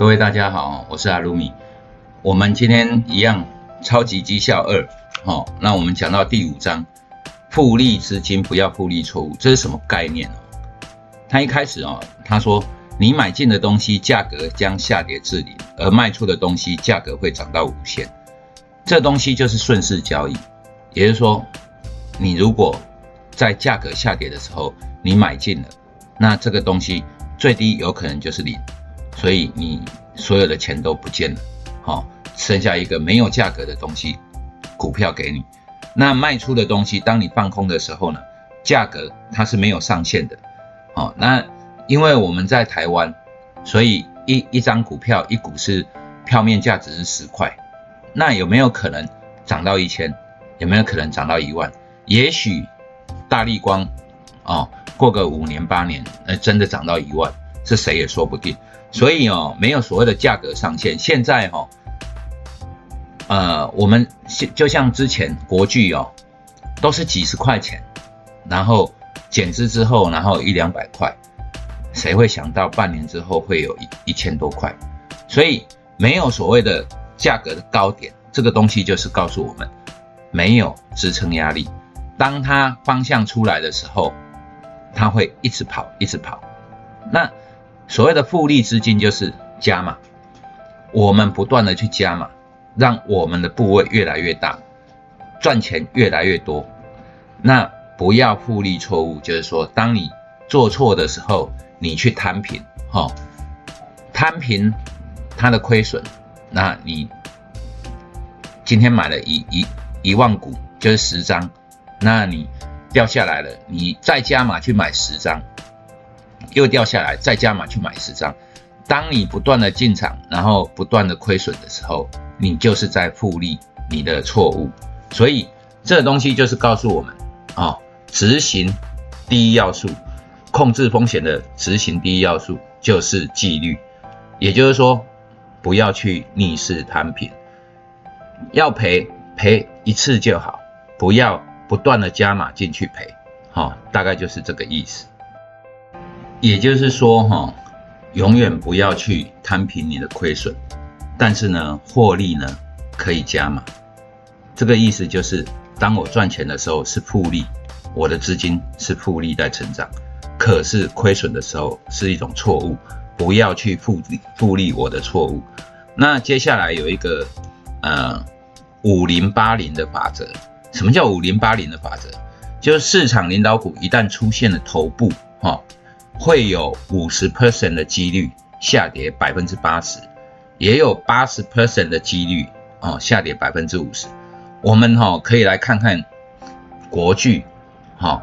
各位大家好，我是阿鲁米。我们今天一样超级绩效二，好，那我们讲到第五章，复利资金不要复利错误，这是什么概念呢？他一开始哦，他说你买进的东西价格将下跌至零，而卖出的东西价格会涨到无限，这东西就是顺势交易，也就是说，你如果在价格下跌的时候你买进了，那这个东西最低有可能就是零。所以你所有的钱都不见了，好，剩下一个没有价格的东西，股票给你。那卖出的东西，当你放空的时候呢，价格它是没有上限的，好，那因为我们在台湾，所以一一张股票一股是票面价值是十块，那有没有可能涨到一千？有没有可能涨到一万？也许大力光，哦，过个五年八年，呃，真的涨到一万，是谁也说不定。所以哦，没有所谓的价格上限。现在哈，呃，我们就像之前国巨哦，都是几十块钱，然后减资之后，然后一两百块，谁会想到半年之后会有一一千多块？所以没有所谓的价格的高点，这个东西就是告诉我们，没有支撑压力。当它方向出来的时候，它会一直跑，一直跑。那。所谓的复利资金就是加码，我们不断的去加码，让我们的部位越来越大，赚钱越来越多。那不要复利错误，就是说，当你做错的时候，你去摊平，哈，摊平它的亏损。那你今天买了一一一万股，就是十张，那你掉下来了，你再加码去买十张。又掉下来，再加码去买十张。当你不断的进场，然后不断的亏损的时候，你就是在复利你的错误。所以这个东西就是告诉我们，啊，执行第一要素，控制风险的执行第一要素就是纪律。也就是说，不要去逆势摊平，要赔赔一次就好，不要不断的加码进去赔。好，大概就是这个意思。也就是说，哈，永远不要去摊平你的亏损，但是呢，获利呢可以加码。这个意思就是，当我赚钱的时候是复利，我的资金是复利在成长；可是亏损的时候是一种错误，不要去复利复利我的错误。那接下来有一个呃五零八零的法则。什么叫五零八零的法则？就是市场领导股一旦出现了头部，哈。会有五十 percent 的几率下跌百分之八十，也有八十 percent 的几率哦下跌百分之五十。我们哈可以来看看国剧，哈，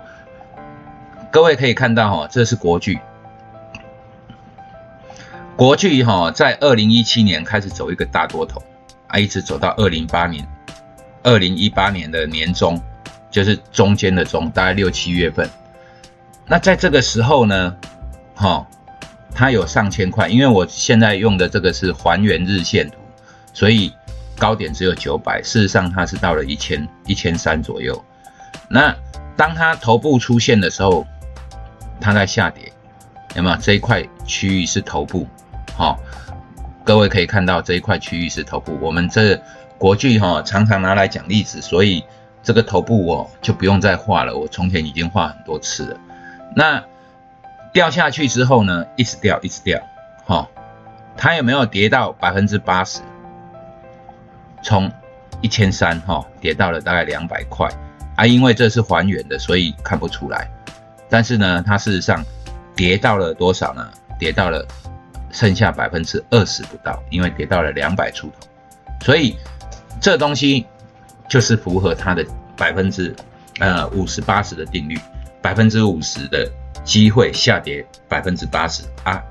各位可以看到哈，这是国剧，国剧哈在二零一七年开始走一个大多头，啊，一直走到二零八年，二零一八年的年中，就是中间的中，大概六七月份。那在这个时候呢，哈，它有上千块，因为我现在用的这个是还原日线图，所以高点只有九百，事实上它是到了一千一千三左右。那当它头部出现的时候，它在下跌，有没有这一块区域是头部？好，各位可以看到这一块区域是头部。我们这国剧哈常常拿来讲例子，所以这个头部我就不用再画了，我从前已经画很多次了。那掉下去之后呢，一直掉，一直掉，哈，它有没有跌到百分之八十？从一千三哈跌到了大概两百块啊，因为这是还原的，所以看不出来。但是呢，它事实上跌到了多少呢？跌到了剩下百分之二十不到，因为跌到了两百出头。所以这东西就是符合它的百分之呃五十八十的定律。百分之五十的机会下跌百分之八十啊，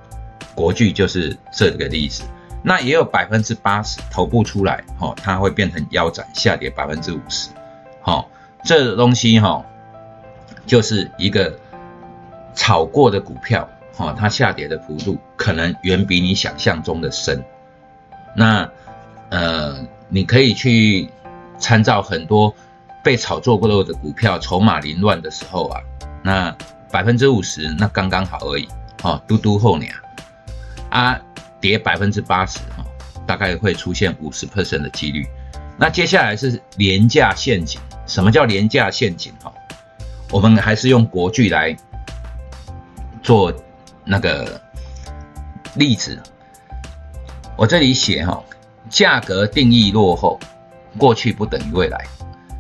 国巨就是这个例子。那也有百分之八十头部出来，哈，它会变成腰斩下跌百分之五十，好，这东西哈，就是一个炒过的股票，哈，它下跌的幅度可能远比你想象中的深。那呃，你可以去参照很多被炒作过的股票，筹码凌乱的时候啊。那百分之五十，那刚刚好而已，哦，嘟嘟后娘啊，跌百分之八十哈，大概会出现五十 percent 的几率。那接下来是廉价陷阱，什么叫廉价陷阱哈？我们还是用国剧来做那个例子。我这里写哈，价格定义落后，过去不等于未来。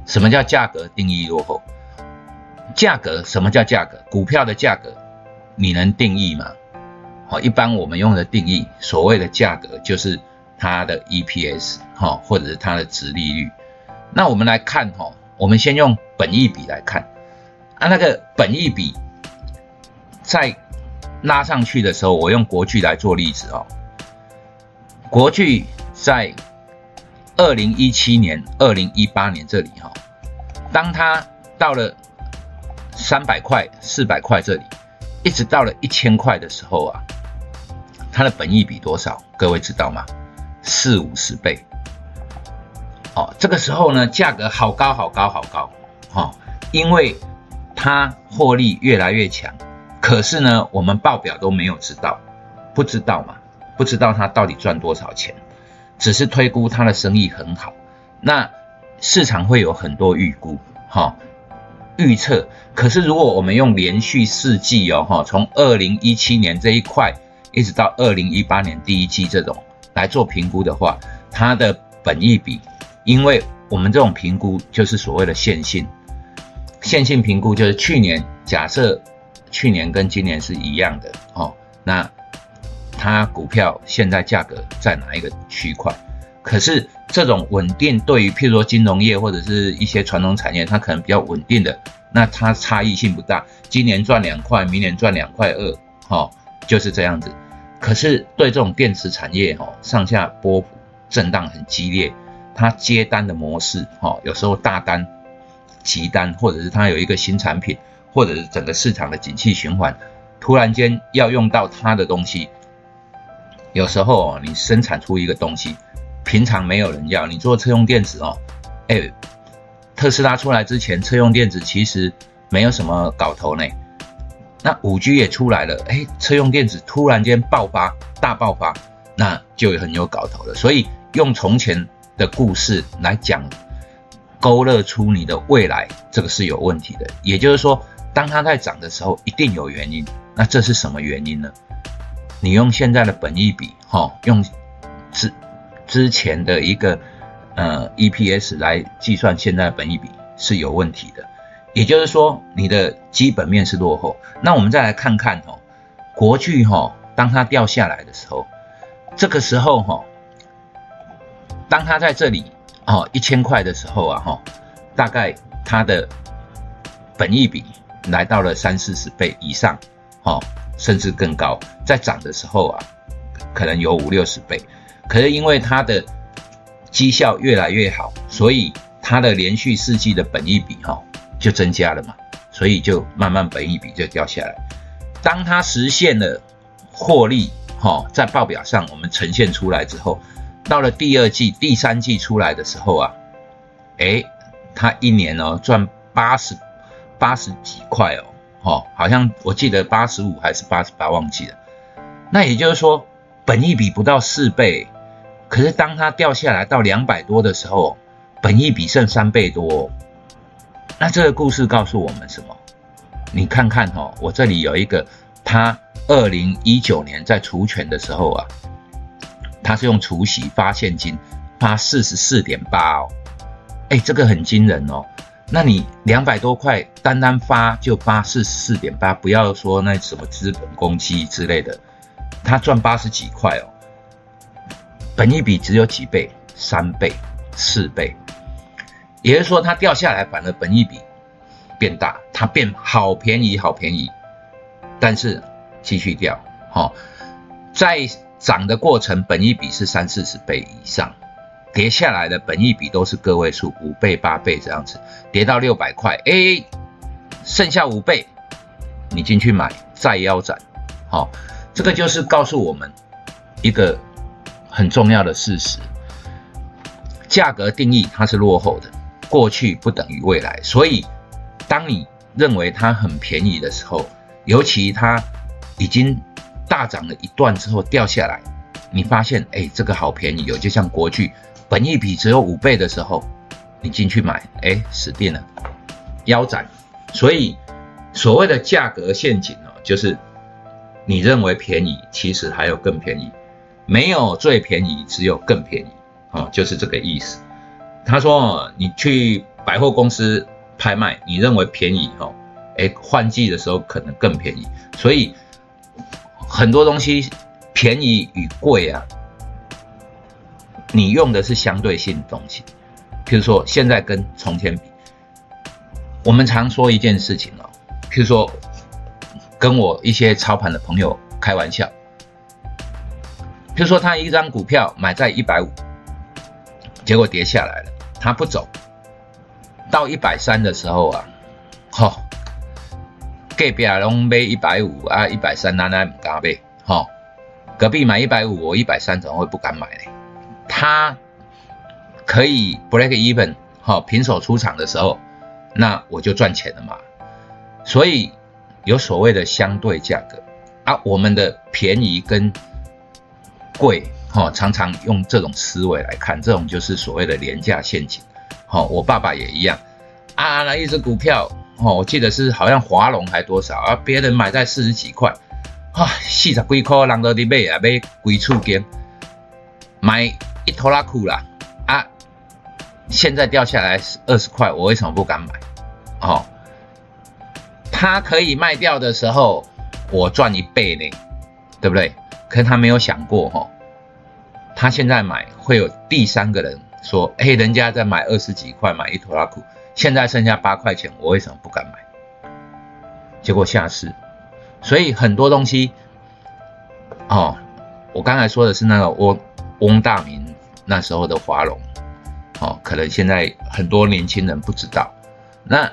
什么叫价格定义落后？价格什么叫价格？股票的价格你能定义吗？好，一般我们用的定义，所谓的价格就是它的 EPS 哈，或者是它的值利率。那我们来看哈，我们先用本益比来看啊，那个本益比在拉上去的时候，我用国巨来做例子哦。国巨在二零一七年、二零一八年这里哈，当它到了三百块、四百块这里，一直到了一千块的时候啊，它的本益比多少？各位知道吗？四五十倍。哦，这个时候呢，价格好高好高好高，哈，因为它获利越来越强，可是呢，我们报表都没有知道，不知道嘛。不知道它到底赚多少钱，只是推估它的生意很好。那市场会有很多预估，哈，预测。可是如果我们用连续四季哦，哈，从二零一七年这一块一直到二零一八年第一季这种来做评估的话，它的本益比，因为我们这种评估就是所谓的线性，线性评估就是去年假设去年跟今年是一样的，哦，那。它股票现在价格在哪一个区块？可是这种稳定对于譬如说金融业或者是一些传统产业，它可能比较稳定的，那它差异性不大。今年赚两块，明年赚两块二，哈，就是这样子。可是对这种电池产业，哈，上下波幅震荡很激烈，它接单的模式，哈，有时候大单、急单，或者是它有一个新产品，或者是整个市场的景气循环，突然间要用到它的东西。有时候你生产出一个东西，平常没有人要。你做车用电子哦，哎，特斯拉出来之前，车用电子其实没有什么搞头呢。那五 G 也出来了，哎，车用电子突然间爆发，大爆发，那就很有搞头了。所以用从前的故事来讲，勾勒出你的未来，这个是有问题的。也就是说，当它在涨的时候，一定有原因。那这是什么原因呢？你用现在的本意比，哈，用是之前的一个呃 EPS 来计算现在本益比是有问题的，也就是说你的基本面是落后。那我们再来看看哦，国巨哈，当它掉下来的时候，这个时候哈，当它在这里哦一千块的时候啊哈，大概它的本益比来到了三四十倍以上，哦。甚至更高，在涨的时候啊，可能有五六十倍。可是因为它的绩效越来越好，所以它的连续四季的本益比哈就增加了嘛，所以就慢慢本益比就掉下来。当它实现了获利哈，在报表上我们呈现出来之后，到了第二季、第三季出来的时候啊，哎，它一年哦赚八十八十几块哦。哦，好像我记得八十五还是八十八，忘记了。那也就是说，本益比不到四倍，可是当它掉下来到两百多的时候，本益比剩三倍多。那这个故事告诉我们什么？你看看哈，我这里有一个，他二零一九年在除权的时候啊，他是用除息发现金，发四十四点八哦，哎，这个很惊人哦。那你两百多块单单发就发四十四点八，不要说那什么资本公积之类的，他赚八十几块哦，本一比只有几倍，三倍、四倍，也就是说它掉下来反而本一比变大，它变好便宜好便宜，但是继续掉，哈，在涨的过程本一比是三四十倍以上。跌下来的本益比都是个位数，五倍、八倍这样子，跌到六百块，哎，剩下五倍，你进去买再腰斩，好，这个就是告诉我们一个很重要的事实：价格定义它是落后的，过去不等于未来，所以当你认为它很便宜的时候，尤其它已经大涨了一段之后掉下来，你发现哎这个好便宜哦，就像国巨，本一比只有五倍的时候，你进去买，哎死定了，腰斩。所以所谓的价格陷阱哦，就是你认为便宜，其实还有更便宜，没有最便宜，只有更便宜，哦，就是这个意思。他说你去百货公司拍卖，你认为便宜哦，哎换季的时候可能更便宜，所以很多东西便宜与贵啊，你用的是相对性的东西，譬如说现在跟从前比。我们常说一件事情哦，譬如说，跟我一些操盘的朋友开玩笑，譬如说他一张股票买在一百五，结果跌下来了，他不走，到一百三的时候啊，吼，隔壁拢买一百五啊，一百三奶奶唔敢买，吼，隔壁买一百五，我一百三怎么会不敢买呢？他可以 break even，好，平手出场的时候。那我就赚钱了嘛，所以有所谓的相对价格啊，我们的便宜跟贵，哈，常常用这种思维来看，这种就是所谓的廉价陷阱，好，我爸爸也一样啊，那一只股票，哦，我记得是好像华龙还多少啊，别人买在四十几块，啊，四十几块，人都在买啊，买贵处间，买一拖拉库啦，啊，现在掉下来二十块，我为什么不敢买？哦，他可以卖掉的时候，我赚一倍呢，对不对？可是他没有想过哈，他现在买会有第三个人说，哎，人家在买二十几块买一拖拉库，现在剩下八块钱，我为什么不敢买？结果下市，所以很多东西，哦，我刚才说的是那个翁翁大明那时候的华龙，哦，可能现在很多年轻人不知道，那。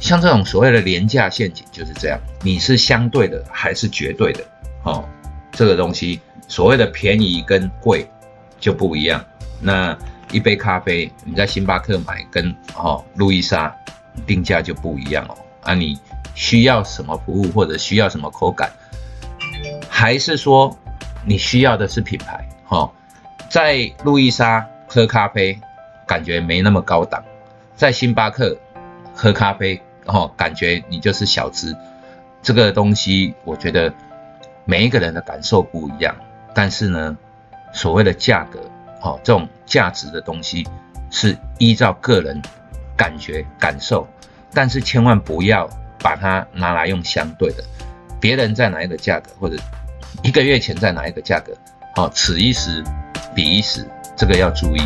像这种所谓的廉价陷阱就是这样，你是相对的还是绝对的？哦，这个东西所谓的便宜跟贵就不一样。那一杯咖啡你在星巴克买跟哦路易莎定价就不一样哦。啊，你需要什么服务或者需要什么口感，还是说你需要的是品牌？哈，在路易莎喝咖啡感觉没那么高档，在星巴克喝咖啡。哦，感觉你就是小资，这个东西我觉得每一个人的感受不一样，但是呢，所谓的价格，哦，这种价值的东西是依照个人感觉感受，但是千万不要把它拿来用相对的，别人在哪一个价格，或者一个月前在哪一个价格，好，此一时彼一时，这个要注意。